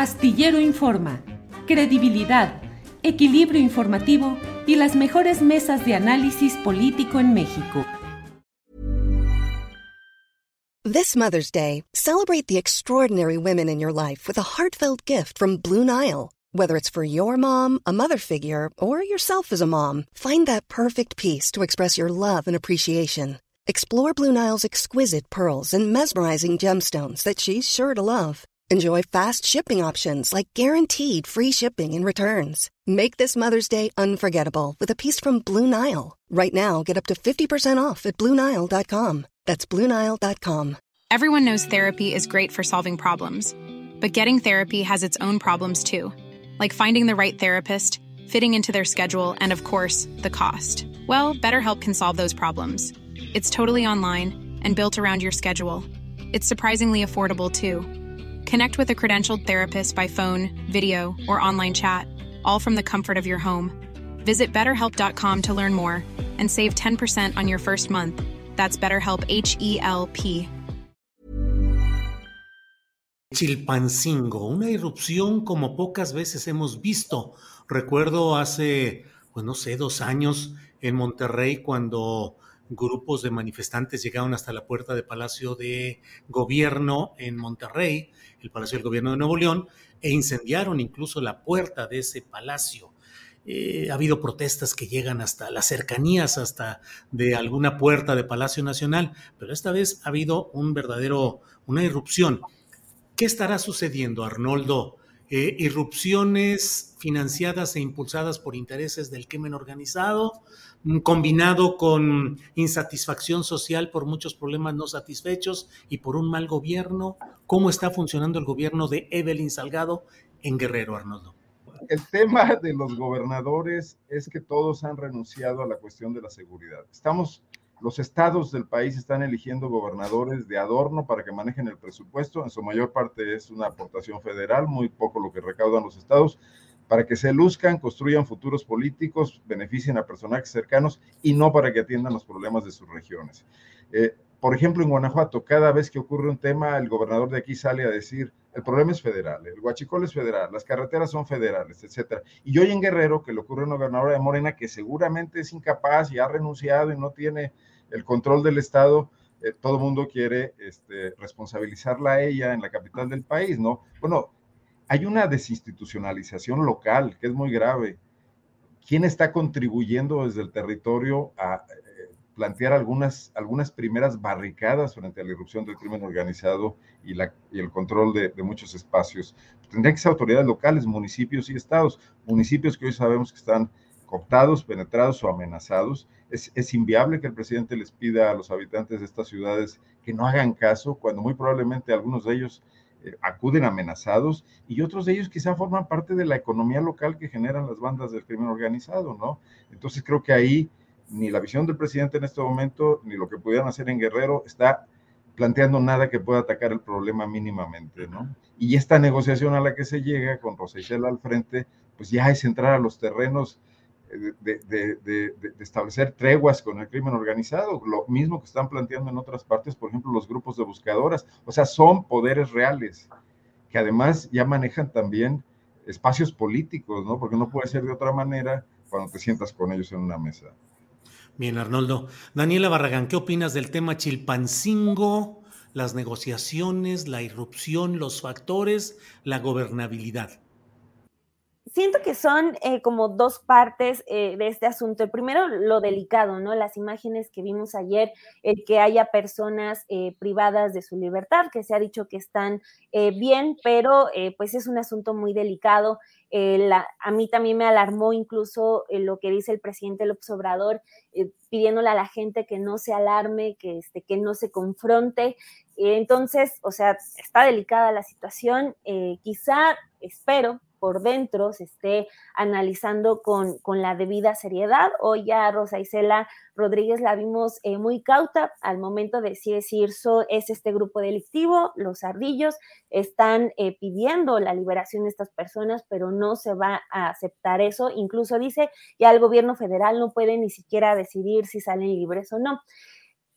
Astillero Informa, credibilidad, equilibrio informativo y las mejores mesas de análisis político en México. This Mother's Day, celebrate the extraordinary women in your life with a heartfelt gift from Blue Nile. Whether it's for your mom, a mother figure, or yourself as a mom, find that perfect piece to express your love and appreciation. Explore Blue Nile's exquisite pearls and mesmerizing gemstones that she's sure to love. Enjoy fast shipping options like guaranteed free shipping and returns. Make this Mother's Day unforgettable with a piece from Blue Nile. Right now, get up to 50% off at BlueNile.com. That's BlueNile.com. Everyone knows therapy is great for solving problems, but getting therapy has its own problems too, like finding the right therapist, fitting into their schedule, and of course, the cost. Well, BetterHelp can solve those problems. It's totally online and built around your schedule. It's surprisingly affordable too. Connect with a credentialed therapist by phone, video, or online chat, all from the comfort of your home. Visit betterhelp.com to learn more and save 10% on your first month. That's BetterHelp H E L P. Chilpancingo, una irrupción como pocas veces hemos visto. Recuerdo hace, pues no sé, dos años en Monterrey cuando grupos de manifestantes llegaron hasta la puerta de Palacio de Gobierno en Monterrey, el Palacio del Gobierno de Nuevo León, e incendiaron incluso la puerta de ese palacio. Eh, ha habido protestas que llegan hasta las cercanías, hasta de alguna puerta de Palacio Nacional, pero esta vez ha habido un verdadero, una irrupción. ¿Qué estará sucediendo, Arnoldo? Eh, irrupciones financiadas e impulsadas por intereses del crimen organizado, mm, combinado con insatisfacción social por muchos problemas no satisfechos y por un mal gobierno. ¿Cómo está funcionando el gobierno de Evelyn Salgado en Guerrero, Arnoldo? El tema de los gobernadores es que todos han renunciado a la cuestión de la seguridad. Estamos los estados del país están eligiendo gobernadores de adorno para que manejen el presupuesto. En su mayor parte es una aportación federal, muy poco lo que recaudan los estados, para que se luzcan, construyan futuros políticos, beneficien a personajes cercanos y no para que atiendan los problemas de sus regiones. Eh, por ejemplo, en Guanajuato, cada vez que ocurre un tema, el gobernador de aquí sale a decir, el problema es federal, el huachicol es federal, las carreteras son federales, etcétera. Y hoy en Guerrero, que le ocurre a una gobernadora de Morena que seguramente es incapaz y ha renunciado y no tiene el control del Estado, eh, todo el mundo quiere este, responsabilizarla a ella en la capital del país, ¿no? Bueno, hay una desinstitucionalización local que es muy grave. ¿Quién está contribuyendo desde el territorio a plantear algunas, algunas primeras barricadas frente a la irrupción del crimen organizado y, la, y el control de, muchos espacios? Tendrían que ser autoridades locales, municipios y estados, municipios que hoy sabemos que están cooptados, penetrados o amenazados. Es, es, inviable que el presidente les pida a los habitantes de estas ciudades que no hagan caso, cuando muy probablemente algunos de ellos eh, acuden amenazados y otros de ellos quizá forman parte de la economía local que generan las bandas del crimen organizado, ¿no? Entonces creo que ahí ni la visión del presidente en este momento, ni lo que pudieran hacer en Guerrero está planteando nada que pueda atacar el problema mínimamente, ¿no? Y esta negociación a la que se llega con Rosa al frente, pues ya es entrar a los terrenos de, establecer treguas con el crimen organizado, lo mismo que están planteando en otras partes, por ejemplo, los grupos de buscadoras, o sea, son poderes reales que además ya manejan también espacios políticos, ¿no? Porque no puede ser de otra manera cuando te sientas con ellos en una mesa. Bien, Arnoldo. Daniela Barragán, ¿qué opinas del tema Chilpancingo, las negociaciones, la irrupción, los factores, la gobernabilidad? Siento que son eh, como dos partes eh, de este asunto. El primero, lo delicado, ¿no? Las imágenes que vimos ayer, el que haya personas eh, privadas de su libertad, que se ha dicho que están bien, pero pues es un asunto muy delicado. a mí también me alarmó incluso lo que dice el presidente López Obrador, pidiéndole a la gente que no se alarme, que, este, que no se confronte. entonces, o sea, está delicada la situación. quizá, espero, por dentro se esté analizando con, la debida seriedad. Hoy ya Rosa Isela Rodríguez la vimos eh, muy cauta al momento de si decir so, es este grupo delictivo, los ardillos están eh, pidiendo la liberación de estas personas, pero no se va a aceptar eso. Incluso dice, ya el gobierno federal no puede ni siquiera decidir si salen libres o no.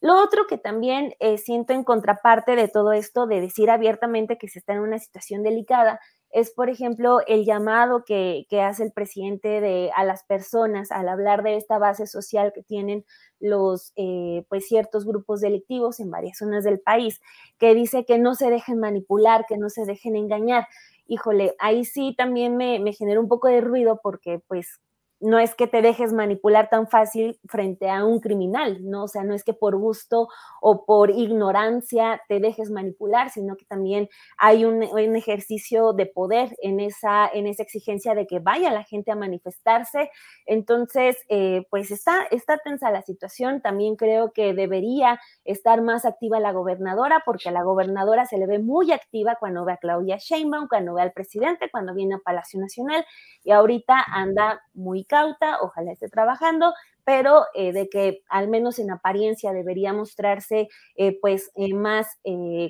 Lo otro que también eh, siento en contraparte de todo esto, de decir abiertamente que se está en una situación delicada, es, por ejemplo, el llamado que, hace el presidente de, a las personas al hablar de esta base social que tienen los, eh, pues, ciertos grupos delictivos en varias zonas del país, que dice que no se dejen manipular, que no se dejen engañar. Híjole, ahí sí también me, me un poco de ruido porque, pues, no es que te dejes manipular tan fácil frente a un criminal, ¿no? O sea, no es que por gusto o por ignorancia te dejes manipular, sino que también hay un, ejercicio de poder en esa, en esa exigencia de que vaya la gente a manifestarse. Entonces, eh, pues está, está tensa la situación. También creo que debería estar más activa la gobernadora, porque a la gobernadora se le ve muy activa cuando ve a Claudia Sheinbaum, cuando ve al presidente, cuando viene a Palacio Nacional, y ahorita anda muy cauta, ojalá esté trabajando, pero eh, de que al menos en apariencia debería mostrarse eh, pues eh, más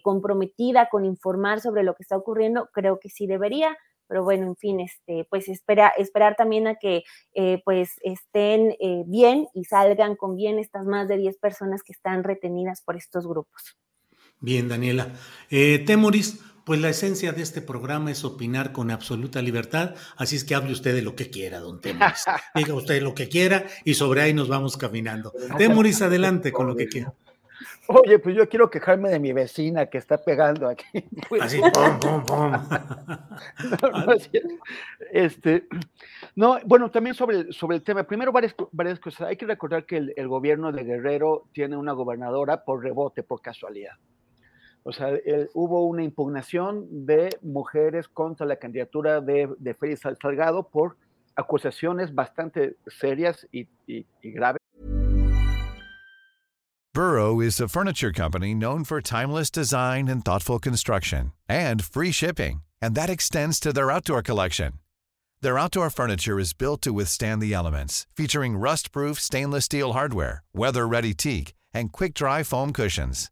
comprometida con informar sobre lo que está ocurriendo, creo que sí debería, pero bueno, en fin, este, pues espera, esperar también a que pues estén bien y salgan con bien estas más de 10 personas que están retenidas por estos grupos. Bien, Daniela. Temoris, pues la esencia de este programa es opinar con absoluta libertad, así es que hable usted de lo que quiera, don Temoris. Diga usted lo que quiera y sobre ahí nos vamos caminando. Temoris, adelante con lo que quiera. Oye, pues yo quiero quejarme de mi vecina que está pegando aquí. Así, pum, pum, pum. no, este, no, bueno, también sobre, sobre el tema, primero varias, varias cosas. Hay que recordar que el gobierno de Guerrero tiene una gobernadora por rebote, por casualidad. O sea, hubo una impugnación de mujeres contra la candidatura de, de Félix Salgado por acusaciones bastante serias y, y, y graves. Burrow is a furniture company known for timeless design and thoughtful construction and free shipping, and that extends to their outdoor collection. Their outdoor furniture is built to withstand the elements, featuring rust-proof stainless steel hardware, weather-ready teak, and quick-dry foam cushions.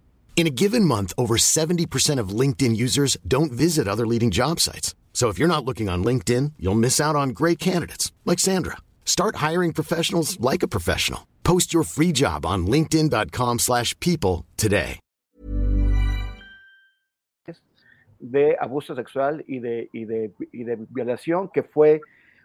In a given month, over 70% of LinkedIn users don't visit other leading job sites. So if you're not looking on LinkedIn, you'll miss out on great candidates like Sandra. Start hiring professionals like a professional. Post your free job on linkedin.com/people today. De abuso sexual y de, y de, y de violación que fue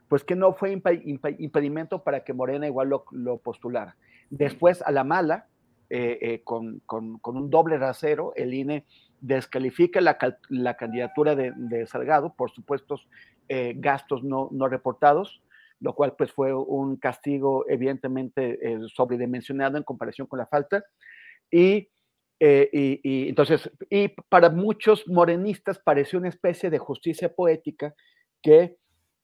pues que no fue impedimento para que Morena igual lo, lo postulara. Después a la mala eh, eh, con, un doble rasero, el INE descalifica la, candidatura de, Salgado por supuestos eh, gastos no, reportados, lo cual pues fue un castigo evidentemente sobredimensionado en comparación con la falta. Y, entonces, y para muchos morenistas pareció una especie de justicia poética que,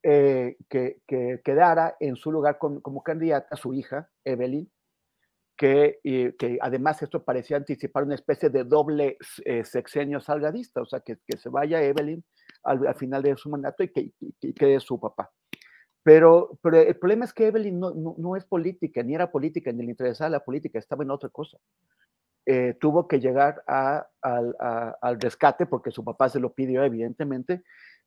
que, quedara en su lugar como candidata su hija, Evelyn, que, que, además esto parecía anticipar una especie de doble eh, sexenio salgadista, o sea, que, que se vaya Evelyn al, final de su mandato y que, quede su papá. Pero, pero el problema es que Evelyn no, no, es política, ni era política, ni le interesaba la política, estaba en otra cosa. Eh, tuvo que llegar a, al, al, rescate porque su papá se lo pidió, evidentemente,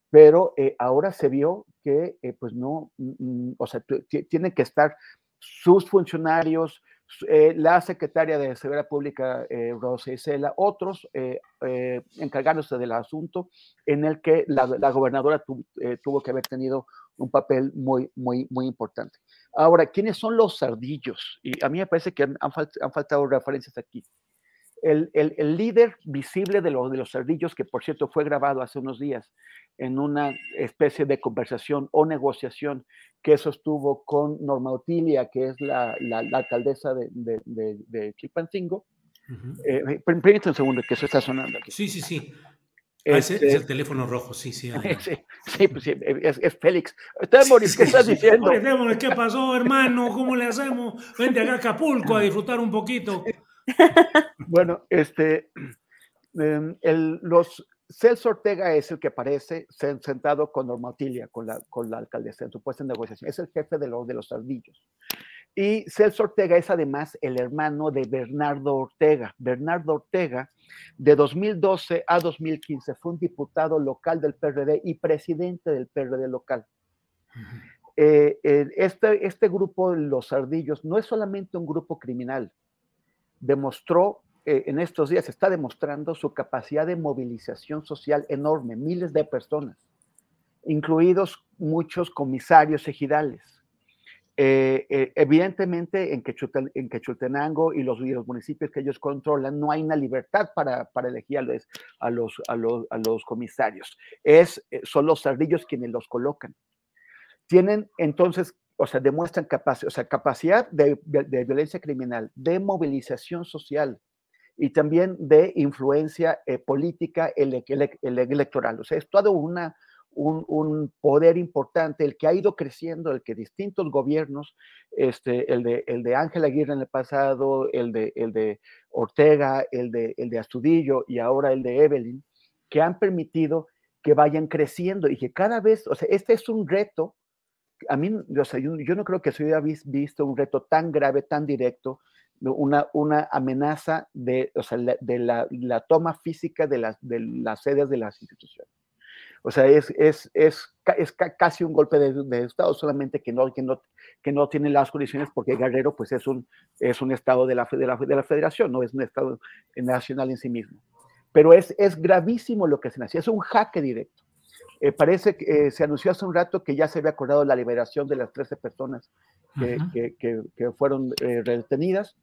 pero eh, ahora se vio que, pues no, mm, mm, o sea, tienen que estar sus funcionarios, eh, la secretaria de Seguridad Pública, eh, Rosa Isela, otros eh, eh, encargándose del asunto en el que la, gobernadora tuvo que haber tenido un papel muy, muy, muy importante. Ahora, ¿quiénes son los sardillos? Y a mí me parece que han faltado referencias aquí. El, el, el, líder visible de, los de los cerdillos, que por cierto fue grabado hace unos días en una especie de conversación o negociación que sostuvo con Norma Otilia, que es la, la, alcaldesa de, de, de, Chilpancingo. Uh permítame un segundo, que eso está sonando aquí. Sí, sí, sí. Ah, es, este el teléfono rojo, sí, sí. Sí, sí, pues sí es, es, Félix. Moris, ¿qué estás diciendo? ¿qué pasó, hermano? ¿Cómo le hacemos? Vente acá a Acapulco a disfrutar un poquito. bueno, este, em, el, los, Celso Ortega es el que aparece sentado con Norma con la, con la alcaldesa en su puesta en negociación. Es el jefe de, los de los ardillos. Y Celso Ortega es además el hermano de Bernardo Ortega. Bernardo Ortega, de 2012 a 2015, fue un diputado local del PRD y presidente del PRD local. Eh, este, este grupo, los ardillos, no es solamente un grupo criminal. Demostró eh, en estos días, está demostrando su capacidad de movilización social enorme, miles de personas, incluidos muchos comisarios ejidales eh, eh, evidentemente, en, Quechultenango y los, municipios que ellos controlan, no hay una libertad para, elegir a los, a, los, comisarios. Es, eh, son los ardillos quienes los colocan. Tienen entonces, o sea, demuestran o sea, capacidad de, violencia criminal, de movilización social y también de influencia política electoral. O sea, es toda una, un, poder importante, el que ha ido creciendo, el que distintos gobiernos, este, el, de, el de Ángel Aguirre en el pasado, el de, el de Ortega, el de, el de Astudillo y ahora el de Evelyn, que han permitido que vayan creciendo y que cada vez, o sea, este es un reto, a mí, o sea, yo, no creo que se hubiera visto un reto tan grave, tan directo, una, una amenaza de, o sea, de la, la, toma física de las, de las sedes de las instituciones. O sea, es, es, es, es casi un golpe de, Estado, solamente que no, que, no, que no tiene las condiciones porque Guerrero pues, es, un, es un Estado de la, de la, de la federación, no es un Estado nacional en sí mismo. Pero es, es gravísimo lo que se nació, es un jaque directo. Eh, parece que eh, se anunció hace un rato que ya se había acordado la liberación de las 13 personas que, que, que, fueron eh, retenidas,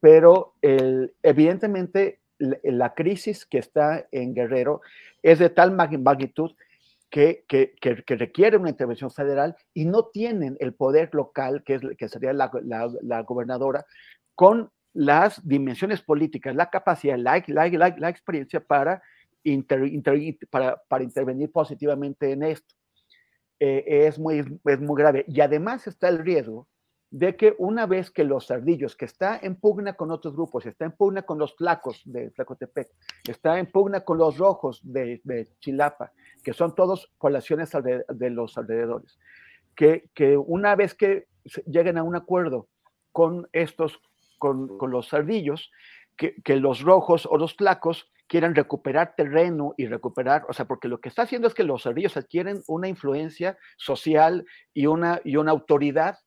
pero el, evidentemente la, crisis que está en Guerrero es de tal magnitud que, que, que, requiere una intervención federal y no tienen el poder local, que, es, que sería la, la, gobernadora, con las dimensiones políticas, la capacidad, la, la experiencia para, para, para, intervenir positivamente en esto. Eh, es, muy, es muy grave. Y además está el riesgo de que una vez que los ardillos, que está en pugna con otros grupos, está en pugna con los flacos de Flacotepec, está en pugna con los rojos de, Chilapa, que son todos poblaciones de los alrededores, que, que, una vez que lleguen a un acuerdo con estos, con, con los ardillos, que, que, los rojos o los flacos quieran recuperar terreno y recuperar, o sea, porque lo que está haciendo es que los ardillos adquieren una influencia social y una, y una autoridad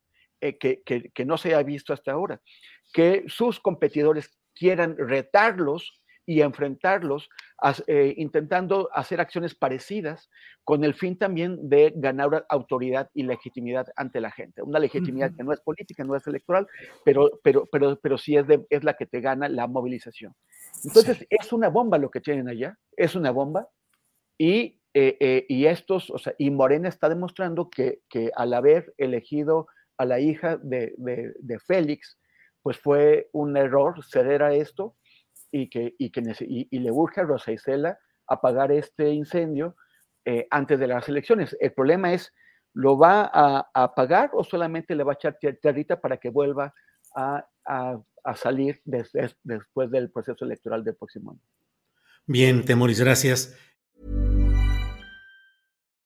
eh, que, no se ha visto hasta ahora, que sus competidores quieran retarlos y enfrentarlos, eh, intentando hacer acciones parecidas con el fin también de ganar autoridad y legitimidad ante la gente. Una legitimidad que no es política, no es electoral, pero, pero, pero, pero sí es, es la que te gana la movilización. Entonces, es una bomba lo que tienen allá, es una bomba, y, eh, y estos, o sea, y Morena está demostrando que, que al haber elegido a la hija de, de, Félix, pues fue un error ceder a esto y, que, y, que, y, le urge a Rosa Isela apagar este incendio eh, antes de las elecciones. El problema es, ¿lo va a, apagar o solamente le va a echar tierrita para que vuelva a, a, salir después del proceso electoral del próximo año? Bien, Temoris, gracias.